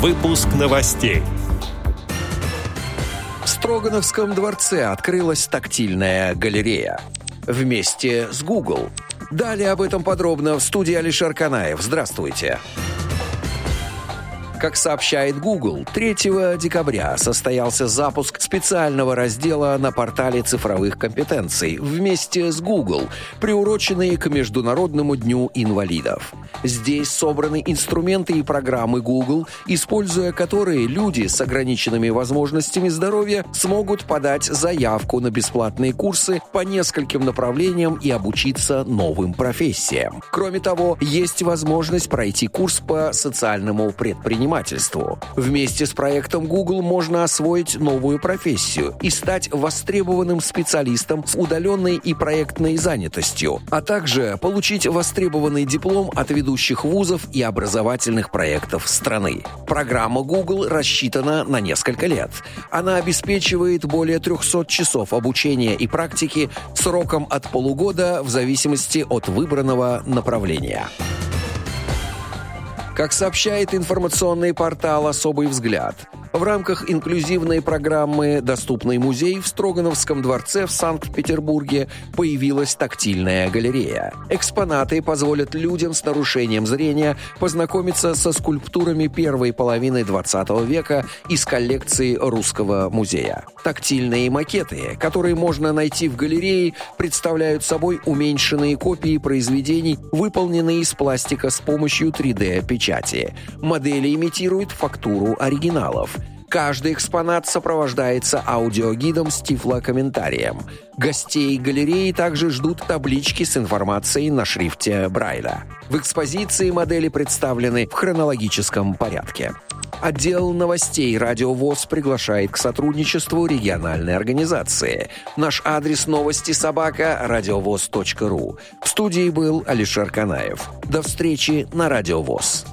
Выпуск новостей. В Строгановском дворце открылась тактильная галерея. Вместе с Google. Далее об этом подробно в студии Алишер Канаев. Здравствуйте. Здравствуйте. Как сообщает Google, 3 декабря состоялся запуск специального раздела на портале цифровых компетенций вместе с Google, приуроченный к Международному дню инвалидов. Здесь собраны инструменты и программы Google, используя которые люди с ограниченными возможностями здоровья смогут подать заявку на бесплатные курсы по нескольким направлениям и обучиться новым профессиям. Кроме того, есть возможность пройти курс по социальному предпринимательству предпринимательству. Вместе с проектом Google можно освоить новую профессию и стать востребованным специалистом с удаленной и проектной занятостью, а также получить востребованный диплом от ведущих вузов и образовательных проектов страны. Программа Google рассчитана на несколько лет. Она обеспечивает более 300 часов обучения и практики сроком от полугода в зависимости от выбранного направления. Как сообщает информационный портал «Особый взгляд», в рамках инклюзивной программы «Доступный музей» в Строгановском дворце в Санкт-Петербурге появилась тактильная галерея. Экспонаты позволят людям с нарушением зрения познакомиться со скульптурами первой половины 20 века из коллекции Русского музея. Тактильные макеты, которые можно найти в галерее, представляют собой уменьшенные копии произведений, выполненные из пластика с помощью 3D-печати. Модели имитируют фактуру оригиналов. Каждый экспонат сопровождается аудиогидом с тифлокомментарием. Гостей галереи также ждут таблички с информацией на шрифте Брайля. В экспозиции модели представлены в хронологическом порядке. Отдел новостей «Радио ВОЗ» приглашает к сотрудничеству региональной организации. Наш адрес новости собака – радиовоз.ру. В студии был Алишер Канаев. До встречи на «Радио ВОЗ».